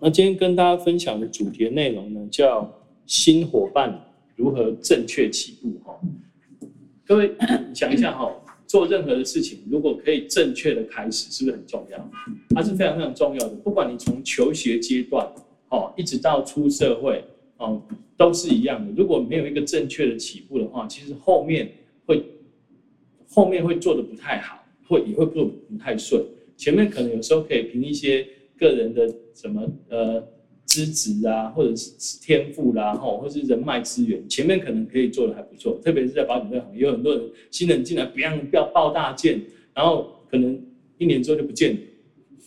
那今天跟大家分享的主题内容呢，叫新伙伴如何正确起步哈。各位想一下哈，做任何的事情，如果可以正确的开始，是不是很重要？它是非常非常重要的。不管你从求学阶段哦，一直到出社会哦，都是一样的。如果没有一个正确的起步的话，其实后面会后面会做得不太好，会也会做不太顺。前面可能有时候可以凭一些。个人的什么呃资质啊，或者是天赋啦，吼，或者是人脉资源，前面可能可以做的还不错，特别是在保险这行业，有很多人新人进来，不要不要爆大件，然后可能一年之后就不见了，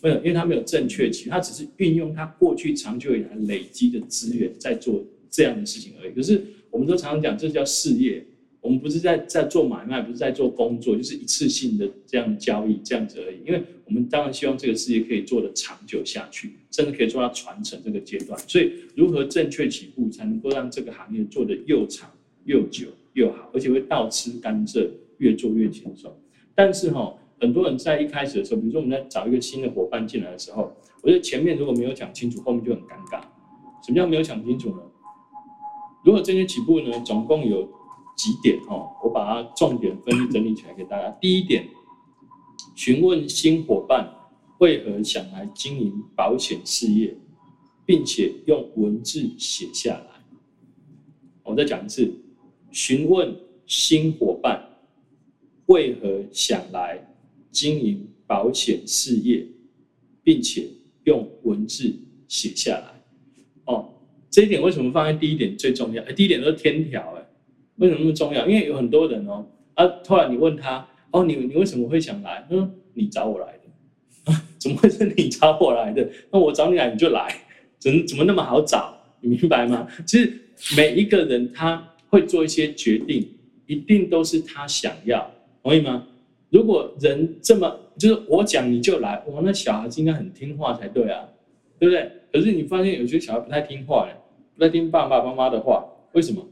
没有，因为他没有正确期，他只是运用他过去长久以来累积的资源在做这样的事情而已。可是我们都常常讲，这叫事业。我们不是在在做买卖，不是在做工作，就是一次性的这样交易这样子而已。因为我们当然希望这个事业可以做得长久下去，甚至可以做到传承这个阶段。所以，如何正确起步，才能够让这个行业做得又长又久又好，而且会倒吃甘蔗，越做越轻松。但是哈，很多人在一开始的时候，比如说我们在找一个新的伙伴进来的时候，我觉得前面如果没有讲清楚，后面就很尴尬。什么叫没有讲清楚呢？如果正确起步呢，总共有。几点哦？我把它重点分析整理起来给大家。第一点，询问新伙伴为何想来经营保险事业，并且用文字写下来。我再讲一次，询问新伙伴为何想来经营保险事业，并且用文字写下来。哦，这一点为什么放在第一点最重要？哎，第一点都是天条哎。为什么那么重要？因为有很多人哦，啊，突然你问他，哦，你你为什么会想来？嗯，你找我来的，啊，怎么会是你找我来的？那我找你来你就来，怎怎么那么好找？你明白吗？其实每一个人他会做一些决定，一定都是他想要，同意吗？如果人这么就是我讲你就来，哇，那小孩子应该很听话才对啊，对不对？可是你发现有些小孩不太听话，不太听爸爸妈妈的话，为什么？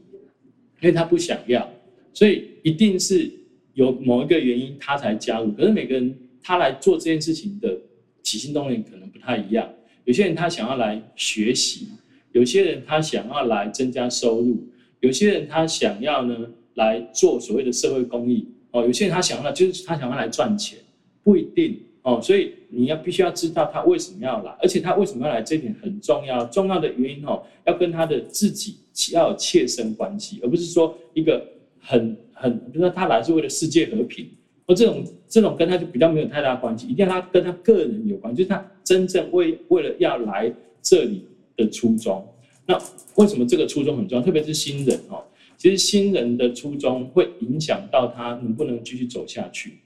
因为他不想要，所以一定是有某一个原因他才加入。可是每个人他来做这件事情的起心动念可能不太一样。有些人他想要来学习，有些人他想要来增加收入，有些人他想要呢来做所谓的社会公益哦。有些人他想要就是他想要来赚钱，不一定哦。所以你要必须要知道他为什么要来，而且他为什么要来这点很重要。重要的原因哦，要跟他的自己。要有切身关系，而不是说一个很很，比如说他来是为了世界和平，而这种这种跟他就比较没有太大关系，一定要他跟他个人有关，就是他真正为为了要来这里的初衷。那为什么这个初衷很重要？特别是新人哦，其实新人的初衷会影响到他能不能继续走下去。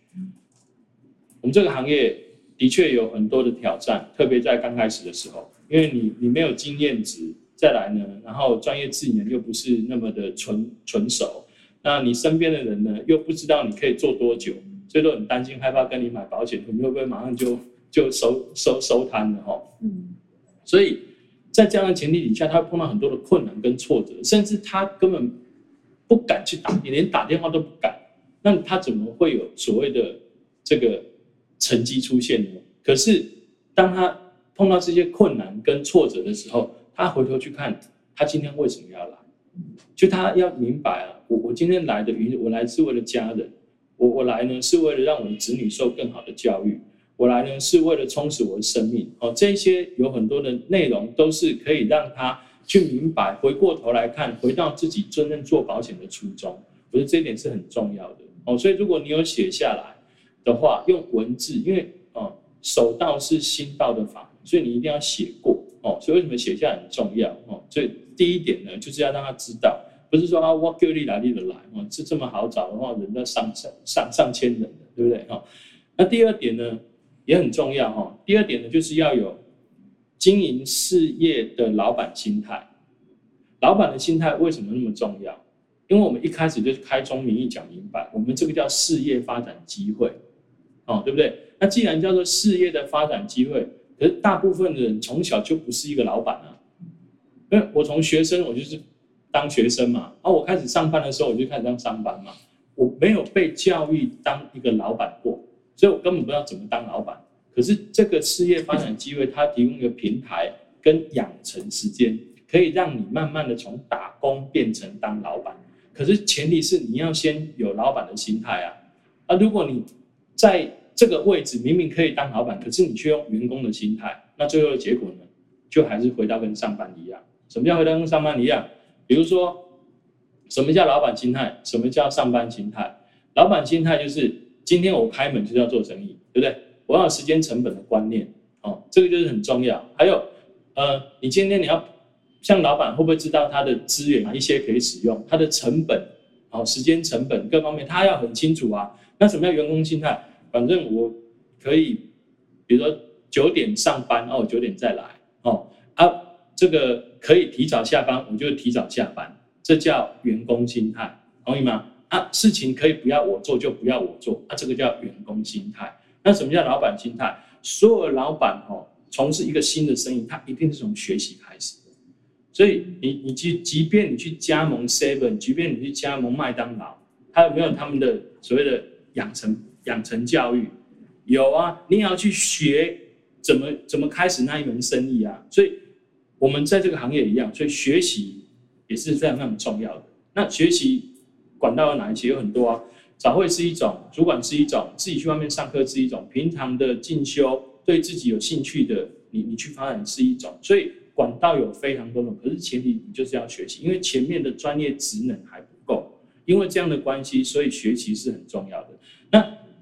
我们这个行业的确有很多的挑战，特别在刚开始的时候，因为你你没有经验值。再来呢，然后专业技能又不是那么的纯纯熟，那你身边的人呢又不知道你可以做多久，所以都很担心害怕跟你买保险，你会不会马上就就收收收摊了哈？嗯，所以在这样的前提底下，他会碰到很多的困难跟挫折，甚至他根本不敢去打，你连打电话都不敢，那他怎么会有所谓的这个成绩出现了？可是当他碰到这些困难跟挫折的时候，他回头去看，他今天为什么要来？就他要明白啊，我我今天来的原因，我来是为了家人，我我来呢是为了让我的子女受更好的教育，我来呢是为了充实我的生命。哦，这些有很多的内容都是可以让他去明白。回过头来看，回到自己真正做保险的初衷，我觉得这一点是很重要的。哦，所以如果你有写下来的话，用文字，因为哦，手到是心到的法，所以你一定要写过。哦，所以为什么写下很重要？哦，所以第一点呢，就是要让他知道，不是说啊，我叫你来你的来，哦，是这么好找的话，人都上上上上千人的，对不对？哈，那第二点呢，也很重要哈。第二点呢，就是要有经营事业的老板心态。老板的心态为什么那么重要？因为我们一开始就开宗明义讲明白，我们这个叫事业发展机会，哦，对不对？那既然叫做事业的发展机会。可是大部分的人从小就不是一个老板啊，因为我从学生我就是当学生嘛，然后我开始上班的时候我就开始当上班嘛，我没有被教育当一个老板过，所以我根本不知道怎么当老板。可是这个事业发展机会，它提供一个平台跟养成时间，可以让你慢慢的从打工变成当老板。可是前提是你要先有老板的心态啊！啊，如果你在这个位置明明可以当老板，可是你却用员工的心态，那最后的结果呢，就还是回到跟上班一样。什么叫回到跟上班一样？比如说，什么叫老板心态？什么叫上班心态？老板心态就是今天我开门就是要做生意，对不对？我要有时间成本的观念，哦，这个就是很重要。还有，呃，你今天你要。像老板会不会知道他的资源一些可以使用，他的成本，哦，时间成本各方面，他要很清楚啊。那什么叫员工心态？反正我可以，比如说九点上班哦，九点再来哦啊，这个可以提早下班，我就提早下班，这叫员工心态，同意吗？啊，事情可以不要我做就不要我做，啊，这个叫员工心态。那什么叫老板心态？所有老板哦，从事一个新的生意，他一定是从学习开始。所以你你即即便你去加盟 Seven，即便你去加盟麦当劳，他有没有他们的所谓的养成养成教育？有啊，你也要去学怎么怎么开始那一门生意啊。所以我们在这个行业一样，所以学习也是非常非常重要的。那学习管道有哪一些？有很多啊，早会是一种，主管是一种，自己去外面上课是一种，平常的进修对自己有兴趣的，你你去发展是一种，所以。管道有非常多种，可是前提你就是要学习，因为前面的专业职能还不够。因为这样的关系，所以学习是很重要的。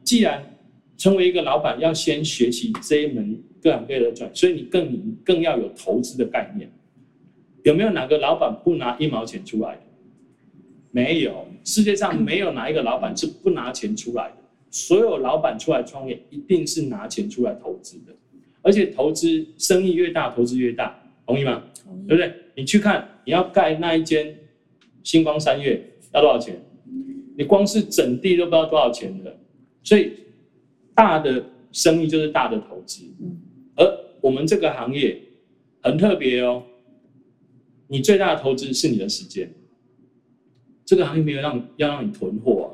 那既然成为一个老板，要先学习这一门各行各业的专，所以你更你更要有投资的概念。有没有哪个老板不拿一毛钱出来的？没有，世界上没有哪一个老板是不拿钱出来的。所有老板出来创业，一定是拿钱出来投资的，而且投资生意越大，投资越大。同意吗？对不对？你去看，你要盖那一间星光三月要多少钱？你光是整地都不知道多少钱的。所以大的生意就是大的投资，而我们这个行业很特别哦。你最大的投资是你的时间。这个行业没有让要让你囤货啊，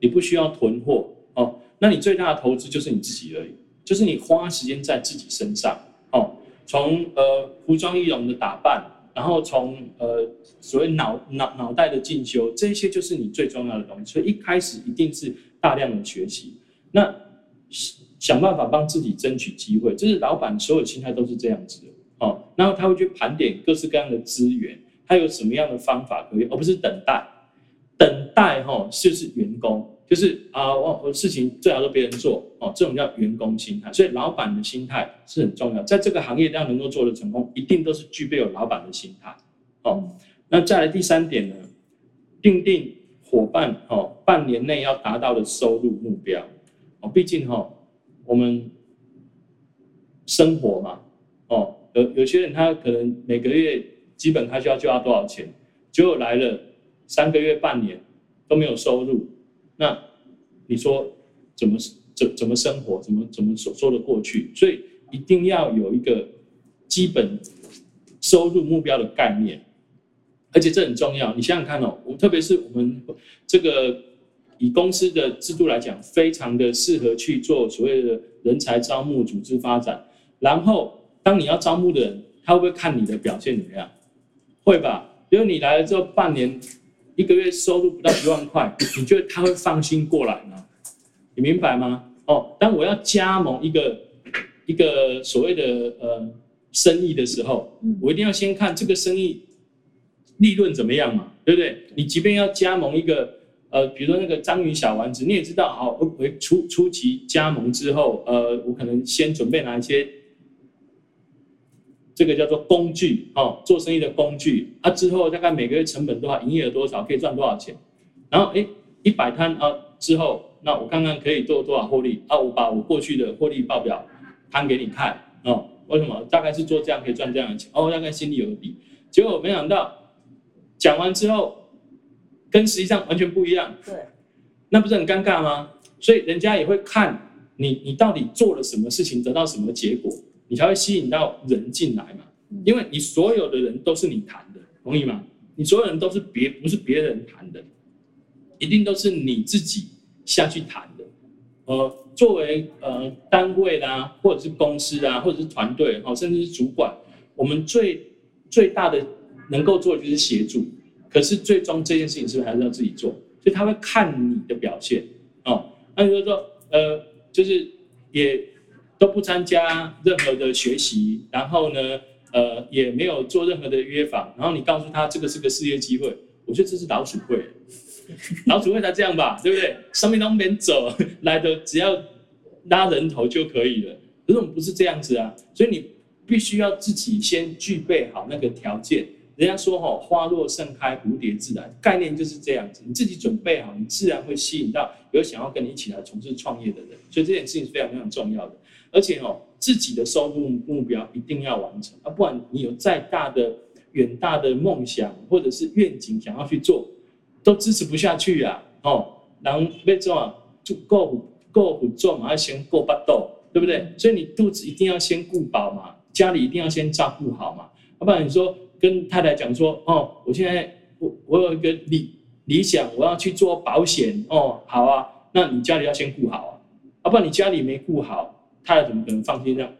你不需要囤货哦。那你最大的投资就是你自己而已，就是你花时间在自己身上哦。从呃服装易容的打扮，然后从呃所谓脑脑脑袋的进修，这些就是你最重要的东西。所以一开始一定是大量的学习，那想办法帮自己争取机会，这是老板所有心态都是这样子的哦。然后他会去盘点各式各样的资源，他有什么样的方法可以，而不是等待，等待哈、哦、就是员工。就是啊，我我事情最好都别人做哦，这种叫员工心态。所以老板的心态是很重要，在这个行业要能够做得成功，一定都是具备有老板的心态。哦，那再来第三点呢，定定伙伴哦，半年内要达到的收入目标哦，毕竟哈，我们生活嘛，哦，有有些人他可能每个月基本开销就要多少钱，结果来了三个月、半年都没有收入。那你说怎么怎怎么生活，怎么怎么说说得过去？所以一定要有一个基本收入目标的概念，而且这很重要。你想想看哦，我特别是我们这个以公司的制度来讲，非常的适合去做所谓的人才招募、组织发展。然后当你要招募的人，他会不会看你的表现怎么样？会吧？因为你来了之后半年。一个月收入不到一万块，你觉得他会放心过来吗？你明白吗？哦，当我要加盟一个一个所谓的呃生意的时候，我一定要先看这个生意利润怎么样嘛，对不对？你即便要加盟一个呃，比如说那个章鱼小丸子，你也知道，好，我初初期加盟之后，呃，我可能先准备哪一些。这个叫做工具哦，做生意的工具啊，之后大概每个月成本多少，营业额多少，可以赚多少钱，然后哎，一摆摊啊之后，那我看看可以做多少获利啊，我把我过去的获利报表摊给你看哦，为什么？大概是做这样可以赚这样的钱哦，大概心里有个底。结果没想到讲完之后，跟实际上完全不一样，对，那不是很尴尬吗？所以人家也会看你，你到底做了什么事情，得到什么结果。你才会吸引到人进来嘛，因为你所有的人都是你谈的，同意吗？你所有人都是别不是别人谈的，一定都是你自己下去谈的。呃，作为呃单位啦，或者是公司啊，或者是团队，哦甚至是主管，我们最最大的能够做的就是协助，可是最终这件事情是不是还是要自己做？所以他会看你的表现哦。那你就说，呃，就是也都不参加任何的学习，然后呢，呃，也没有做任何的约访，然后你告诉他这个是个事业机会，我觉得这是老鼠会，老鼠会才这样吧，对不对？上面都没走 来的，只要拉人头就可以了。可是我们不是这样子啊，所以你必须要自己先具备好那个条件。人家说哈，花若盛开，蝴蝶自来，概念就是这样子。你自己准备好，你自然会吸引到有想要跟你一起来从事创业的人。所以这件事情是非常非常重要的。而且哦，自己的收入目标一定要完成啊，不然你有再大的远大的梦想或者是愿景想要去做，都支持不下去啊。哦，然后被做啊，就够够不做嘛，要先够巴豆，对不对？所以你肚子一定要先顾饱嘛，家里一定要先照顾好嘛，要不然你说。跟太太讲说，哦，我现在我我有一个理理想，我要去做保险，哦，好啊，那你家里要先顾好啊，要不然你家里没顾好，太太怎么可能放心让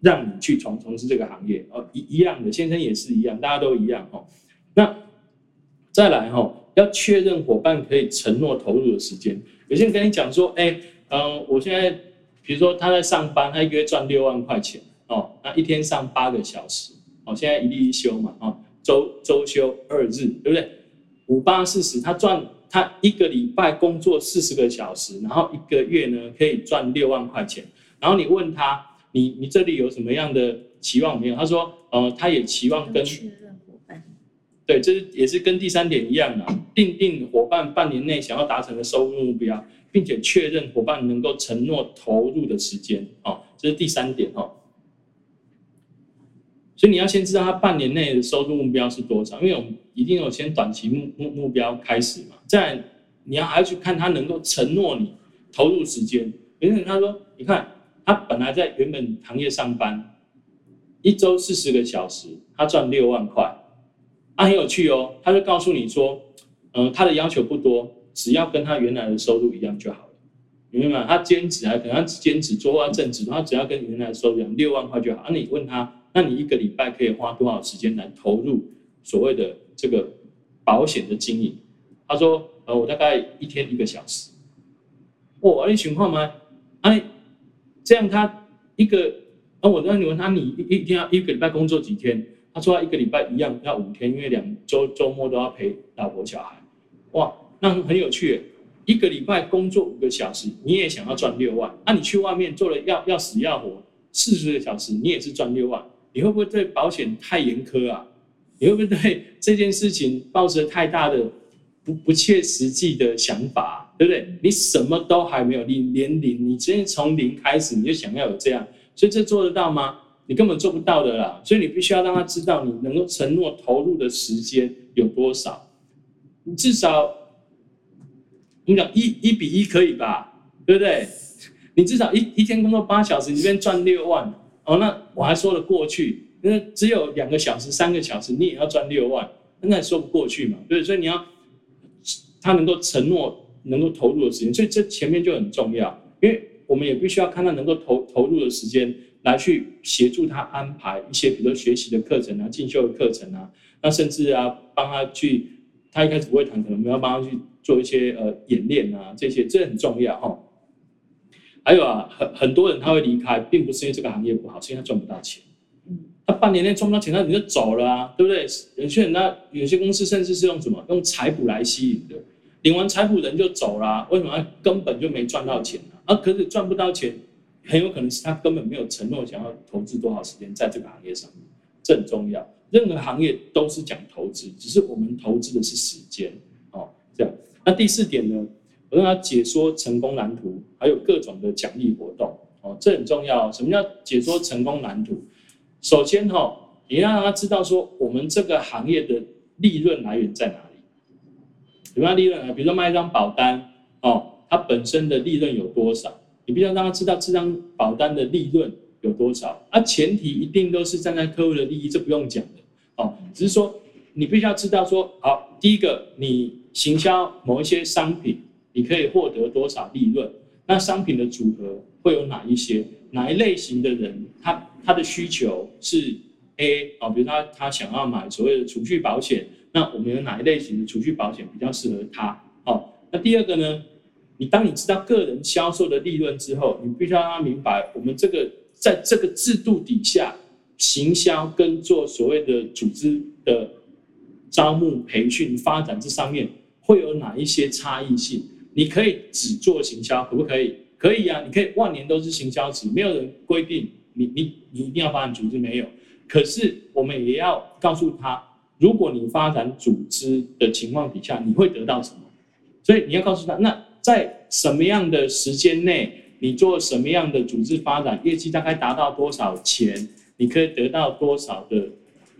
让你去从从事这个行业？哦，一一样的，先生也是一样，大家都一样哦。那再来哈，要确认伙伴可以承诺投入的时间。有些人跟你讲说，哎，嗯，我现在比如说他在上班，他一个月赚六万块钱，哦，那一天上八个小时。哦，现在一例一休嘛，哦，周周休二日，对不对？五八四十，他赚他一个礼拜工作四十个小时，然后一个月呢可以赚六万块钱。然后你问他，你你这里有什么样的期望没有？他说，呃，他也期望跟确认伙伴，对，这是也是跟第三点一样的，订定伙伴半年内想要达成的收入目标，并且确认伙伴能够承诺投入的时间，哦，这是第三点，哦。所以你要先知道他半年内的收入目标是多少，因为我们一定有先短期目目目标开始嘛。再你要还要去看他能够承诺你投入时间。有人他说，你看他本来在原本行业上班，一周四十个小时，他赚六万块，啊很有趣哦。他就告诉你说，嗯，他的要求不多，只要跟他原来的收入一样就好了，明白吗？他兼职还可能他兼职做完正职，他只要跟原来的收入一样，六万块就好。啊，你问他。那你一个礼拜可以花多少时间来投入所谓的这个保险的经营？他说：呃，我大概一天一个小时。哦，你情况吗？哎，这样他一个，啊，我那你问他，你一一天要一个礼拜工作几天？他说他一个礼拜一样要五天，因为两周周末都要陪老婆小孩。哇，那很有趣，一个礼拜工作五个小时，你也想要赚六万？那你去外面做了要要死要活四十个小时，你也是赚六万？你会不会对保险太严苛啊？你会不会对这件事情抱着太大的不不切实际的想法，对不对？你什么都还没有，你连零，你直接从零开始，你就想要有这样，所以这做得到吗？你根本做不到的啦。所以你必须要让他知道，你能够承诺投入的时间有多少。你至少我们讲一一比一可以吧？对不对？你至少一一天工作八小时，你这边赚六万。哦，那我还说得过去，那只有两个小时、三个小时，你也要赚六万，那也说不过去嘛。对，所以你要他能够承诺、能够投入的时间，所以这前面就很重要，因为我们也必须要看他能够投投入的时间，来去协助他安排一些，比如说学习的课程啊、进修的课程啊，那甚至啊，帮他去，他一开始不会弹，可能我们要帮他去做一些呃演练啊，这些这很重要哈。还有啊，很很多人他会离开，并不是因为这个行业不好，是因为他赚不到钱。他半年内赚不到钱，他你就走了啊，对不对？有些人他有些公司甚至是用什么用财补来吸引的，领完财补人就走了啊，为什么？他根本就没赚到钱啊，啊可是赚不到钱，很有可能是他根本没有承诺想要投资多少时间在这个行业上面，这很重要。任何行业都是讲投资，只是我们投资的是时间哦。这样，那第四点呢？我让他解说成功蓝图，还有各种的奖励活动哦，这很重要。什么叫解说成功蓝图？首先哈，你要让他知道说我们这个行业的利润来源在哪里？什么样利润啊？比如说卖一张保单哦，它本身的利润有多少？你必须要让他知道这张保单的利润有多少。啊，前提一定都是站在客户的利益，这不用讲的哦。只是说你必须要知道说，好，第一个你行销某一些商品。你可以获得多少利润？那商品的组合会有哪一些？哪一类型的人，他他的需求是 A 啊，比如他他想要买所谓的储蓄保险，那我们有哪一类型的储蓄保险比较适合他？哦，那第二个呢，你当你知道个人销售的利润之后，你必须要让他明白，我们这个在这个制度底下，行销跟做所谓的组织的招募、培训、发展这上面会有哪一些差异性？你可以只做行销，可不可以？可以啊，你可以万年都是行销职，没有人规定你你你一定要发展组织，没有。可是我们也要告诉他，如果你发展组织的情况底下，你会得到什么？所以你要告诉他，那在什么样的时间内，你做什么样的组织发展，业绩大概达到多少钱，你可以得到多少的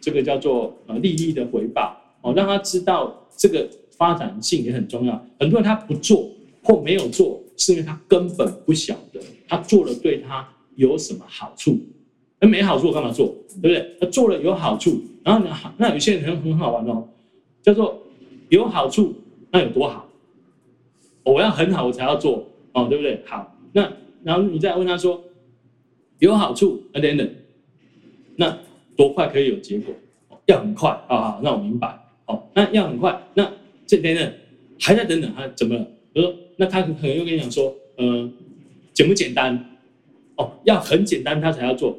这个叫做呃利益的回报哦，让他知道这个发展性也很重要。很多人他不做或没有做。是因为他根本不晓得他做了对他有什么好处，那没好处我干嘛做？对不对？他做了有好处，然后呢，那有些人很很好玩哦，叫做有好处，那有多好？我要很好我才要做哦，对不对？好，那然后你再问他说有好处，那等等，那多快可以有结果？要很快啊，那我明白哦，那要很快，那这等等还在等等，他怎么了？比如说。那他可能又跟你讲说，嗯、呃，简不简单？哦，要很简单，他才要做，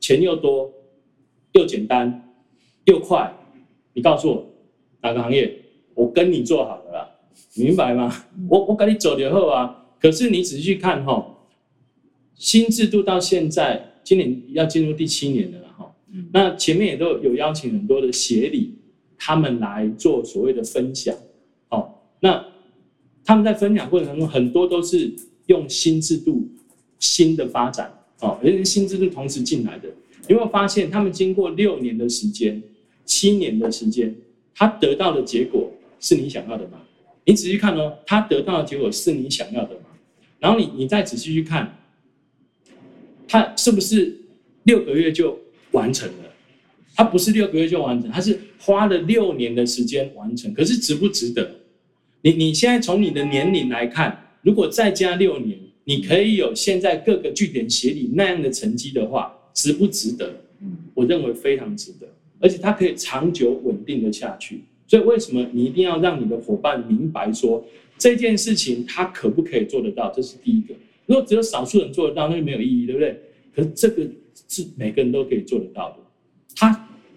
钱又多，又简单，又快。你告诉我哪个行业？我跟你做好了啦，明白吗？我我跟你走以后啊。可是你仔细去看哈、哦，新制度到现在，今年要进入第七年了哈。那前面也都有邀请很多的协理，他们来做所谓的分享。哦，那。他们在分享过程当中，很多都是用新制度、新的发展哦，而且新制度同时进来的。你有没有发现，他们经过六年的时间、七年的时间，他得到的结果是你想要的吗？你仔细看哦，他得到的结果是你想要的吗？然后你你再仔细去看，他是不是六个月就完成了？他不是六个月就完成，他是花了六年的时间完成。可是值不值得？你你现在从你的年龄来看，如果再加六年，你可以有现在各个据点协理那样的成绩的话，值不值得？我认为非常值得，而且它可以长久稳定的下去。所以为什么你一定要让你的伙伴明白说这件事情他可不可以做得到？这是第一个。如果只有少数人做得到，那就没有意义，对不对？可是这个是每个人都可以做得到的，他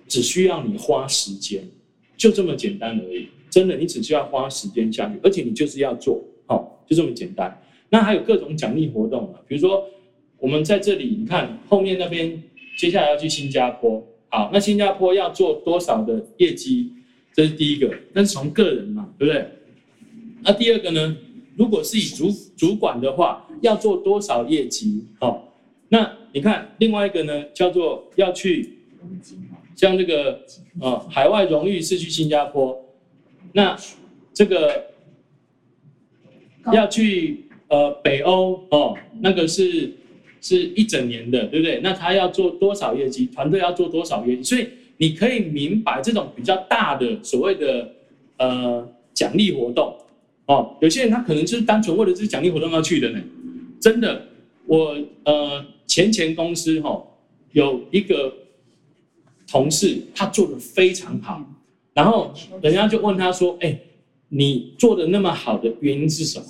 只需要你花时间，就这么简单而已。真的，你只需要花时间下去，而且你就是要做，好，就这么简单。那还有各种奖励活动啊，比如说我们在这里，你看后面那边，接下来要去新加坡，好，那新加坡要做多少的业绩？这是第一个，那是从个人嘛，对不对？那第二个呢？如果是以主主管的话，要做多少业绩？好，那你看另外一个呢，叫做要去，像这个呃海外荣誉是去新加坡。那这个要去呃北欧哦，那个是是一整年的，对不对？那他要做多少业绩？团队要做多少业绩？所以你可以明白这种比较大的所谓的呃奖励活动哦。有些人他可能就是单纯为了这个奖励活动要去的呢。真的，我呃前前公司哈、哦、有一个同事，他做的非常好。然后人家就问他说：“哎，你做的那么好的原因是什么？”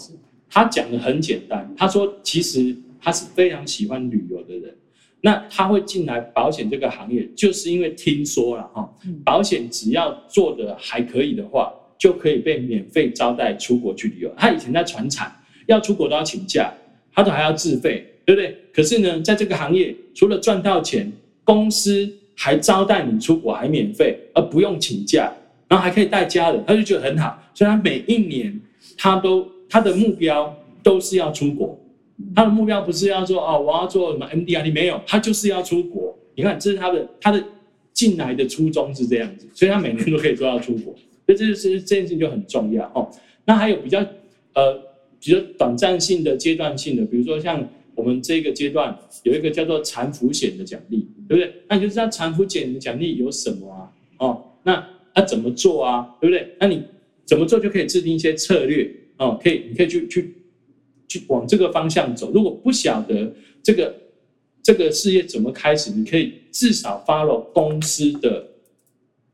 他讲的很简单，他说：“其实他是非常喜欢旅游的人，那他会进来保险这个行业，就是因为听说了哈，保险只要做的还可以的话，就可以被免费招待出国去旅游。他以前在船厂，要出国都要请假，他都还要自费，对不对？可是呢，在这个行业，除了赚到钱，公司。”还招待你出国，还免费，而不用请假，然后还可以带家人，他就觉得很好。所以他每一年，他都他的目标都是要出国。他的目标不是要说哦，我要做什么，MDI 你没有，他就是要出国。你看，这是他的他的进来的初衷是这样子，所以他每年都可以做到出国。所以这就是这件事情就很重要哦。那还有比较呃比较短暂性的、阶段性的，比如说像。我们这个阶段有一个叫做残扶险的奖励，对不对？那你就知道残扶险的奖励有什么啊？哦，那他、怎么做啊？对不对？那你怎么做就可以制定一些策略哦？可以，你可以去去去往这个方向走。如果不晓得这个这个事业怎么开始，你可以至少 follow 公司的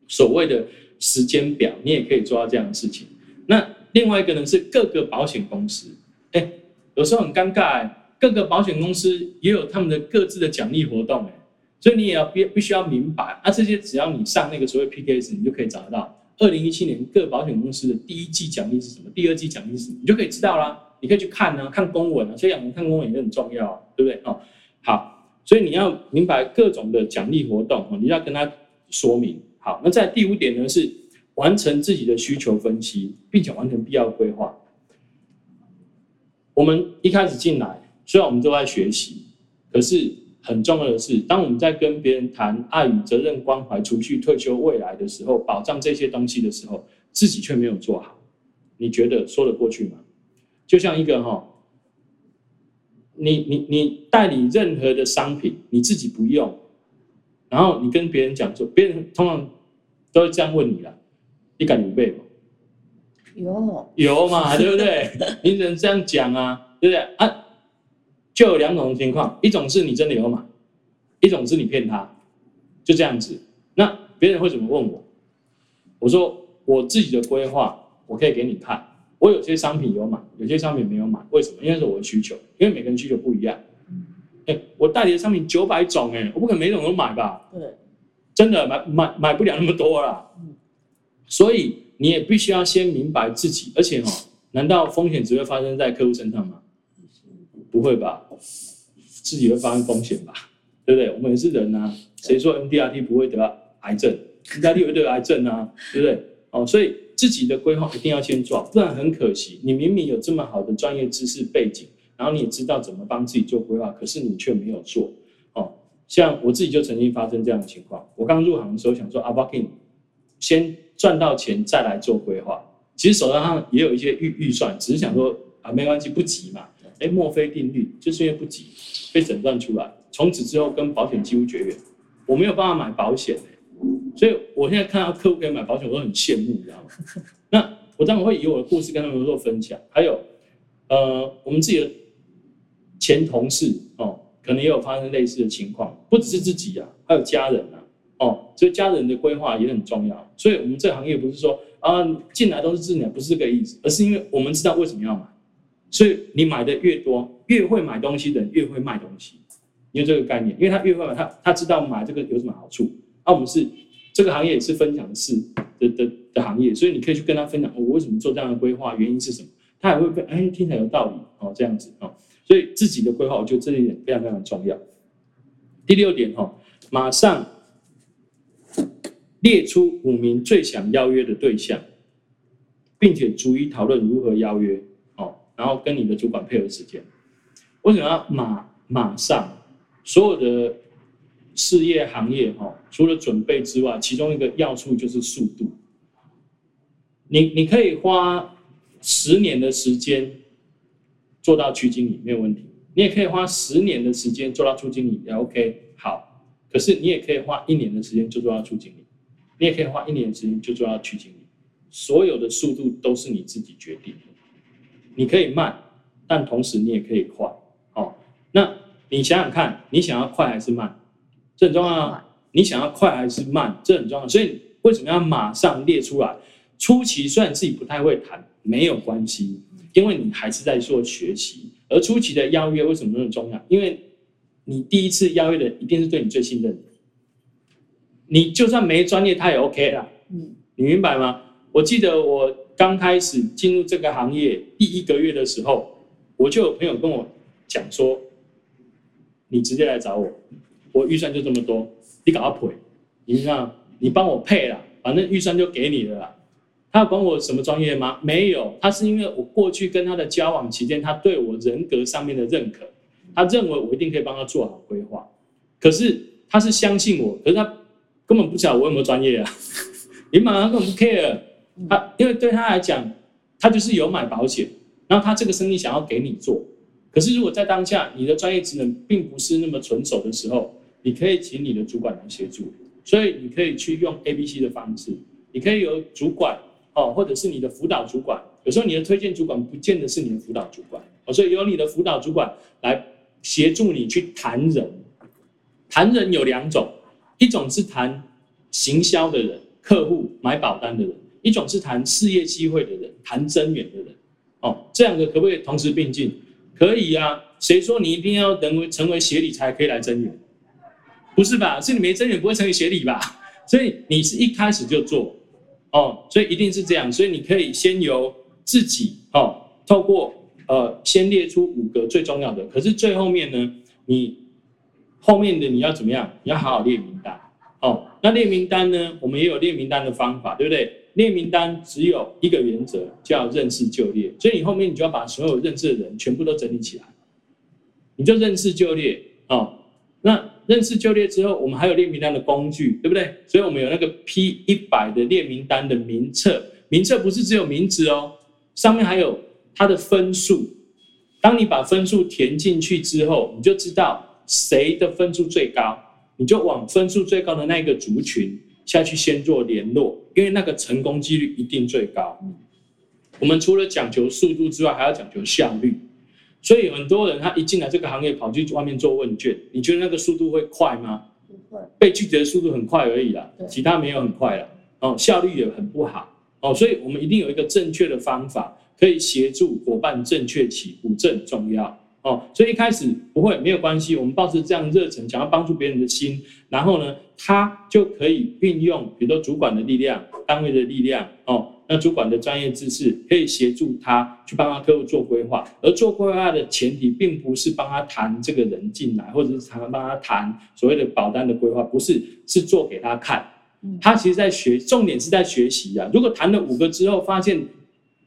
所谓的时间表，你也可以做到这样的事情。那另外一个呢是各个保险公司，哎，有时候很尴尬，各个保险公司也有他们的各自的奖励活动，哎，所以你也要必必须要明白啊，这些只要你上那个所谓 PKS，你就可以找得到。二零一七年各保险公司的第一季奖励是什么？第二季奖励是什么？你就可以知道啦。你可以去看啊，看公文啊。所以养人看公文也很重要啊，对不对？哦，好，所以你要明白各种的奖励活动，你要跟他说明。好，那在第五点呢，是完成自己的需求分析，并且完成必要规划。我们一开始进来，虽然我们都在学习，可是。很重要的是，当我们在跟别人谈爱与责任、关怀、储蓄、退休、未来的时候，保障这些东西的时候，自己却没有做好，你觉得说得过去吗？就像一个哈，你你你代理任何的商品，你自己不用，然后你跟别人讲说，别人通常都会这样问你了，你敢有背吗？有有嘛，对不对？你只能这样讲啊，对不对啊？就有两种情况，一种是你真的有买，一种是你骗他，就这样子。那别人会怎么问我？我说我自己的规划，我可以给你看。我有些商品有买，有些商品没有买，为什么？因为是我的需求，因为每个人需求不一样。哎，我代理的商品九百种，哎，我不可能每种都买吧？对，真的买买买不了那么多啦。所以你也必须要先明白自己，而且哈，难道风险只会发生在客户身上吗？不会吧，自己会发生风险吧，对不对？我们也是人啊，谁说 MDRT 不会得癌症？MDRT 会得癌症啊，对不对？哦，所以自己的规划一定要先做，不然很可惜。你明明有这么好的专业知识背景，然后你也知道怎么帮自己做规划，可是你却没有做。哦，像我自己就曾经发生这样的情况。我刚入行的时候想说，阿巴 King 先赚到钱再来做规划，其实手上也有一些预预算，只是想说啊，没关系，不急嘛。哎，墨菲定律就是因为不急，被诊断出来，从此之后跟保险几乎绝缘。我没有办法买保险，所以我现在看到客户可以买保险，我都很羡慕，你知道吗？那我当然会以我的故事跟他们做分享。还有，呃，我们自己的前同事哦，可能也有发生类似的情况，不只是自己啊，还有家人啊，哦，所以家人的规划也很重要。所以我们这行业不是说啊进来都是自己，不是这个意思，而是因为我们知道为什么要买。所以你买的越多，越会买东西的人越会卖东西，有这个概念，因为他越会买，他他知道买这个有什么好处。啊，我们是这个行业也是分享式的的的，行业，所以你可以去跟他分享，哦，我为什么做这样的规划，原因是什么？他也会被哎听起来有道理哦，这样子哦。所以自己的规划，我觉得这一点非常非常重要。第六点哈，马上列出五名最想邀约的对象，并且逐一讨论如何邀约。然后跟你的主管配合时间，为什么要马马上？所有的事业行业哈，除了准备之外，其中一个要素就是速度。你你可以花十年的时间做到区经理没有问题，你也可以花十年的时间做到处经理也 OK 好。可是你也可以花一年的时间就做到处经理，你也可以花一年的时间就做到区经理，所有的速度都是你自己决定的。你可以慢，但同时你也可以快，哦。那你想想看，你想要快还是慢？这很重要啊。你想要快还是慢？这很重要。所以为什么要马上列出来？初期虽然自己不太会谈，没有关系，因为你还是在做学习。而初期的邀约为什么那么重要？因为你第一次邀约的一定是对你最信任的。你就算没专业，他也 OK 啦。嗯，你明白吗？我记得我。刚开始进入这个行业第一个月的时候，我就有朋友跟我讲说：“你直接来找我，我预算就这么多，你搞他赔，你看你帮我配了，反正预算就给你了。”他要管我什么专业吗？没有，他是因为我过去跟他的交往期间，他对我人格上面的认可，他认为我一定可以帮他做好规划。可是他是相信我，可是他根本不晓得我有没有专业啊！你马上根本不 care。他因为对他来讲，他就是有买保险，然后他这个生意想要给你做。可是如果在当下你的专业职能并不是那么纯熟的时候，你可以请你的主管来协助。所以你可以去用 A、B、C 的方式，你可以由主管哦，或者是你的辅导主管。有时候你的推荐主管不见得是你的辅导主管，哦，所以由你的辅导主管来协助你去谈人。谈人有两种，一种是谈行销的人，客户买保单的人；一种是谈事业机会的人，谈增援的人。哦，这两个可不可以同时并进？可以呀、啊。谁说你一定要成为成为协理才可以来增援？不是吧？是你没增援不会成为协理吧？所以你是一开始就做哦，所以一定是这样。所以你可以先由自己哦，透过呃，先列出五个最重要的。可是最后面呢，你后面的你要怎么样？你要好好列名单哦。那列名单呢，我们也有列名单的方法，对不对？列名单只有一个原则，叫认识就列。所以你后面你就要把所有认识的人全部都整理起来，你就认识就列哦。那认识就列之后，我们还有列名单的工具，对不对？所以我们有那个 P 一百的列名单的名册，名册不是只有名字哦，上面还有它的分数。当你把分数填进去之后，你就知道谁的分数最高，你就往分数最高的那个族群下去先做联络，因为那个成功几率一定最高。我们除了讲求速度之外，还要讲求效率。所以很多人他一进来这个行业，跑去外面做问卷，你觉得那个速度会快吗？不会，被拒绝的速度很快而已啦，其他没有很快了。哦，效率也很不好。哦，所以我们一定有一个正确的方法，可以协助伙伴正确起步，这很重要。哦，所以一开始不会没有关系，我们抱着这样热忱，想要帮助别人的心，然后呢，他就可以运用，比如说主管的力量、单位的力量，哦。那主管的专业知识可以协助他去帮他客户做规划，而做规划的前提并不是帮他谈这个人进来，或者是常常帮他谈所谓的保单的规划，不是，是做给他看。他其实在学，重点是在学习啊。如果谈了五个之后发现，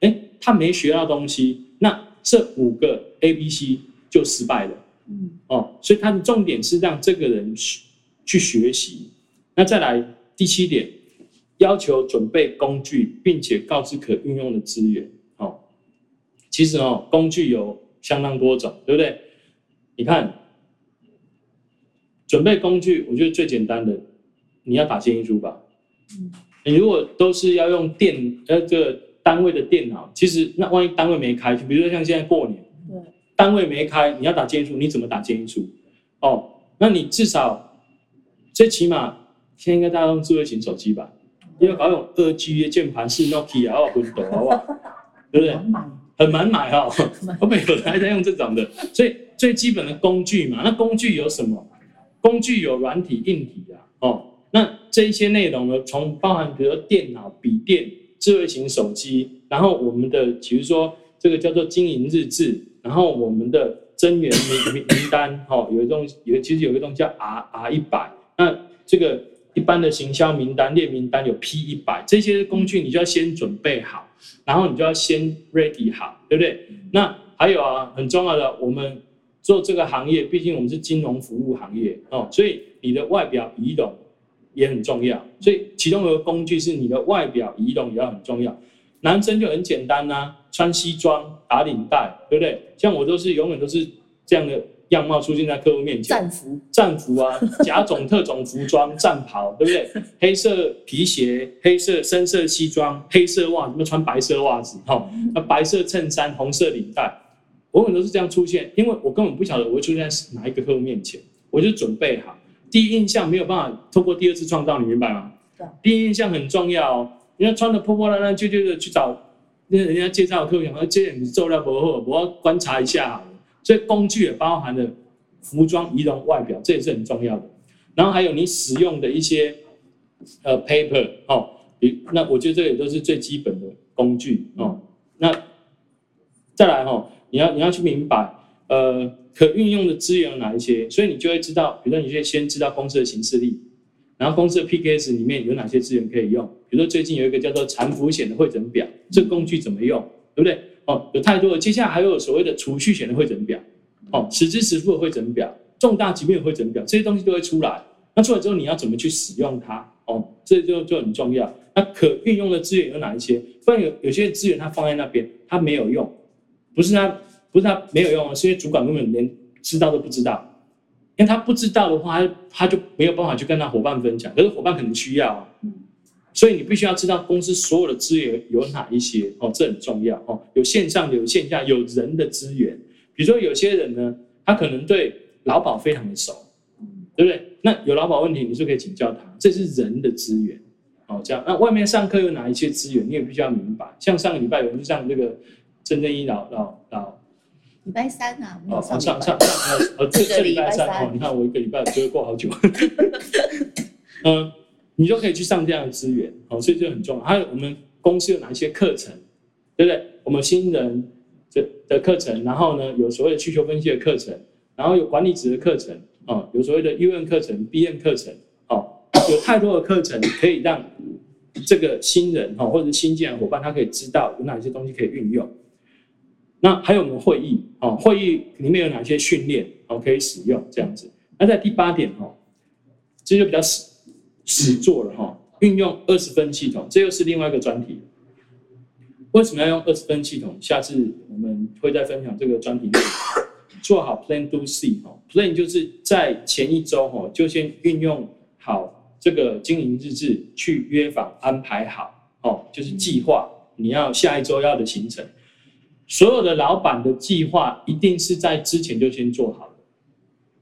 哎，他没学到东西，那这五个 A、B、C 就失败了。嗯，哦，所以他的重点是让这个人去去学习。那再来第七点。要求准备工具，并且告知可运用的资源。哦，其实哦，工具有相当多种，对不对？你看，准备工具，我觉得最简单的，你要打建议书吧。你如果都是要用电那个单位的电脑，其实那万一单位没开，就比如说像现在过年，单位没开，你要打建议书，你怎么打建议书？哦，那你至少最起码现在应该大家用智慧型手机吧？因为搞用二 G 的键盘是 Nokia 啊，很抖，好不好？对不对？很难买哈，我们 有人还在用这种的，所以最基本的工具嘛，那工具有什么？工具有软体、硬体啊，哦，那这一些内容呢，从包含比如说电脑、笔电、智慧型手机，然后我们的比如说这个叫做经营日志，然后我们的增员名名名单，哦，有一种有其实有一个东西叫 R R 一百，那这个。一般的行销名单、列名单有 P 一百，这些工具你就要先准备好，然后你就要先 ready 好，对不对？那还有啊，很重要的，我们做这个行业，毕竟我们是金融服务行业哦，所以你的外表仪容也很重要。所以其中有个工具是你的外表仪容也要很重要。男生就很简单呐、啊，穿西装打领带，对不对？像我都是永远都是这样的。样貌出现在客户面前，战服、战服啊，甲种、特种服装、战袍，对不对？黑色皮鞋、黑色深色西装、黑色袜子，什么穿白色袜子？哈，那白色衬衫、红色领带，往往都是这样出现。因为我根本不晓得我会出现在哪一个客户面前，我就准备好。第一印象没有办法透过第二次创造，你明白吗？对。第一印象很重要哦。人家穿的破破烂烂、旧旧的去找那人家介绍的客户，讲这你做料不好，我要观察一下。所以工具也包含了服装、仪容、外表，这也是很重要的。然后还有你使用的一些呃 paper 哦，那我觉得这个也都是最基本的工具哦。那再来哦，你要你要去明白呃可运用的资源有哪一些，所以你就会知道，比如说你就先知道公司的行事历，然后公司的 PKS 里面有哪些资源可以用。比如说最近有一个叫做残福险的会诊表，这工具怎么用，对不对？哦，有太多了。接下来还有所谓的储蓄险的会诊表，哦，实支实付的会诊表，重大疾病的汇整表，这些东西都会出来。那出来之后，你要怎么去使用它？哦，这就就很重要。那可运用的资源有哪一些？不然有有些资源它放在那边，它没有用，不是它不是他没有用，是因为主管根本连知道都不知道。因为他不知道的话，他他就没有办法去跟他伙伴分享。可是伙伴可能需要啊。所以你必须要知道公司所有的资源有哪一些哦，这很重要哦。有线上，有线下，有人的资源比如说有些人呢，他可能对劳保非常的熟，对不对？那有劳保问题，你就可以请教他，这是人的资源，哦，这样。那外面上课有哪一些资源，你也必须要明白。像上个礼拜有人上这个郑正一老老老。礼拜三啊，哦，上上上呃，这这礼拜三哦，你看我一个礼拜就会过好久，嗯，你就可以去上这样的资源，哦，所以这很重要。还有我们公司有哪一些课程，对不对？我们新人的的课程，然后呢，有所谓的需求分析的课程，然后有管理职的课程，哦，有所谓的 UN 课程、BN 课程，哦，有太多的课程可以让这个新人哈或者新进来的伙伴，他可以知道有哪些东西可以运用。那还有我们会议哦，会议里面有哪些训练哦可以使用这样子？那在第八点哦，这就比较实实做了哈，运用二十分系统，这又是另外一个专题。为什么要用二十分系统？下次我们会再分享这个专题。做好 Plan Do See 哈，Plan 就是在前一周哈就先运用好这个经营日志去约访安排好哦，就是计划你要下一周要的行程。所有的老板的计划一定是在之前就先做好的，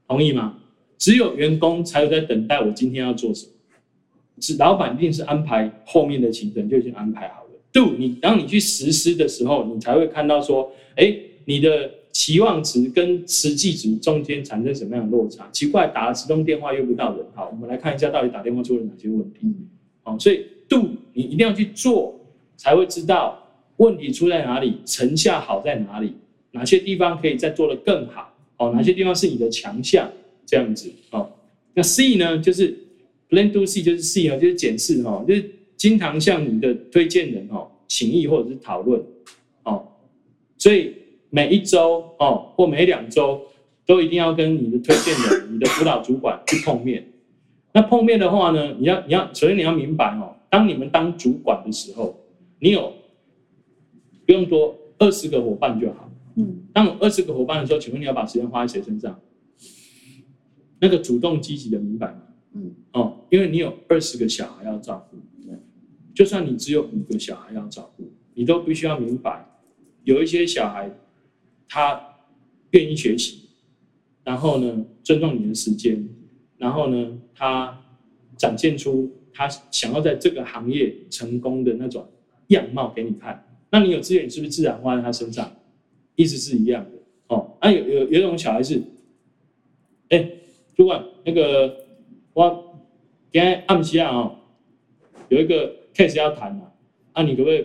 同意吗？只有员工才有在等待我今天要做什么，是老板一定是安排后面的行程就已经安排好了。Do 你当你去实施的时候，你才会看到说，哎，你的期望值跟实际值中间产生什么样的落差？奇怪，打了十通电话约不到人。好，我们来看一下到底打电话出了哪些问题。好，所以 Do 你一定要去做，才会知道。问题出在哪里？成效好在哪里？哪些地方可以再做得更好？哦，哪些地方是你的强项？这样子哦。那 C 呢？就是 Plan Do C，就是 C 哦，就是检视哈，就是经常向你的推荐人哦请益或者是讨论哦。所以每一周哦或每两周都一定要跟你的推荐人、你的辅导主管去碰面。那碰面的话呢，你要你要首先你要明白哦，当你们当主管的时候，你有。不用多，二十个伙伴就好。嗯，当二十个伙伴的时候，请问你要把时间花在谁身上？那个主动积极的，明白吗？嗯，哦，因为你有二十个小孩要照顾，就算你只有五个小孩要照顾，你都必须要明白，有一些小孩他愿意学习，然后呢，尊重你的时间，然后呢，他展现出他想要在这个行业成功的那种样貌给你看。那你有资源，是不是自然花在他身上？意思是一样的哦。那、有有有一种小孩是，哎、主管，那个我今天暗时啊，哦，有一个 case 要谈啊，啊，你可不可以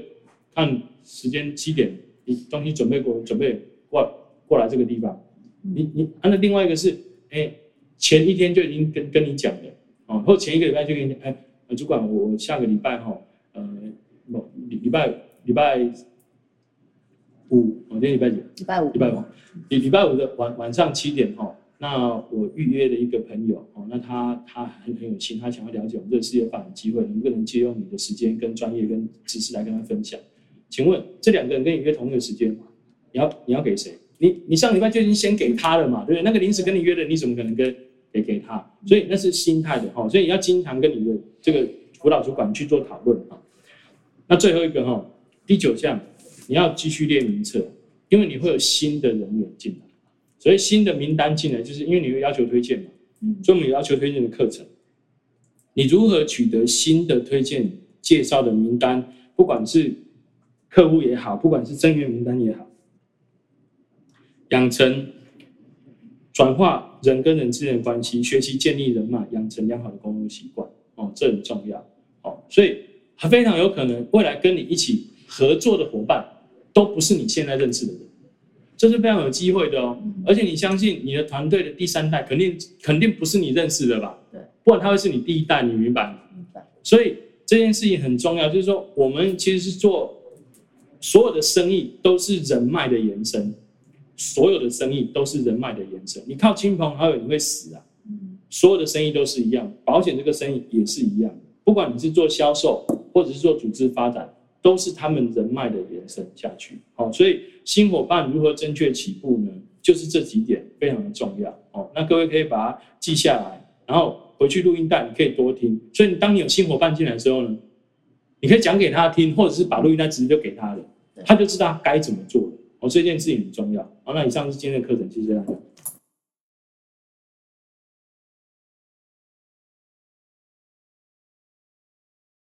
看时间七点，你东西准备过，准备过过来这个地方？你你，啊，那另外一个是，哎、前一天就已经跟跟你讲了，哦，或前一个礼拜就跟你，哎、主管，我下个礼拜哈，呃，某礼拜。礼拜五，我今天礼拜几？礼拜五。礼拜五，礼礼拜五的晚晚上七点哈，那我预约了一个朋友哦，那他他很很有心，他想要了解我们这个事业发展机会，能不能借用你的时间跟专业跟知识来跟他分享？请问这两个人跟你约同一个时间，你要你要给谁？你你上礼拜就已经先给他了嘛，对不对？那个临时跟你约的，你怎么可能跟给给他？所以那是心态的哈，所以你要经常跟你的这个辅导主管去做讨论哈。那最后一个哈。第九项，你要继续列名册，因为你会有新的人员进来，所以新的名单进来，就是因为你会要求推荐嘛，所以我们有要求推荐的课程。你如何取得新的推荐介绍的名单？不管是客户也好，不管是增员名单也好，养成转化人跟人之间的关系，学习建立人脉，养成良好的沟通习惯，哦，这很重要，哦，所以还非常有可能未来跟你一起。合作的伙伴都不是你现在认识的人，这是非常有机会的哦。而且你相信你的团队的第三代肯定肯定不是你认识的吧？对，不然他会是你第一代，你明白吗？明白。所以这件事情很重要，就是说我们其实是做所有的生意都是人脉的延伸，所有的生意都是人脉的延伸。你靠亲朋好友你会死啊！所有的生意都是一样，保险这个生意也是一样，不管你是做销售或者是做组织发展。都是他们人脉的延伸下去，好，所以新伙伴如何正确起步呢？就是这几点非常的重要，哦，那各位可以把它记下来，然后回去录音带你可以多听。所以，当你有新伙伴进来的时候呢，你可以讲给他听，或者是把录音带直接就给他了，他就知道该怎么做了。哦，这件事情很重要。好，那以上是今天的课程，谢谢大家。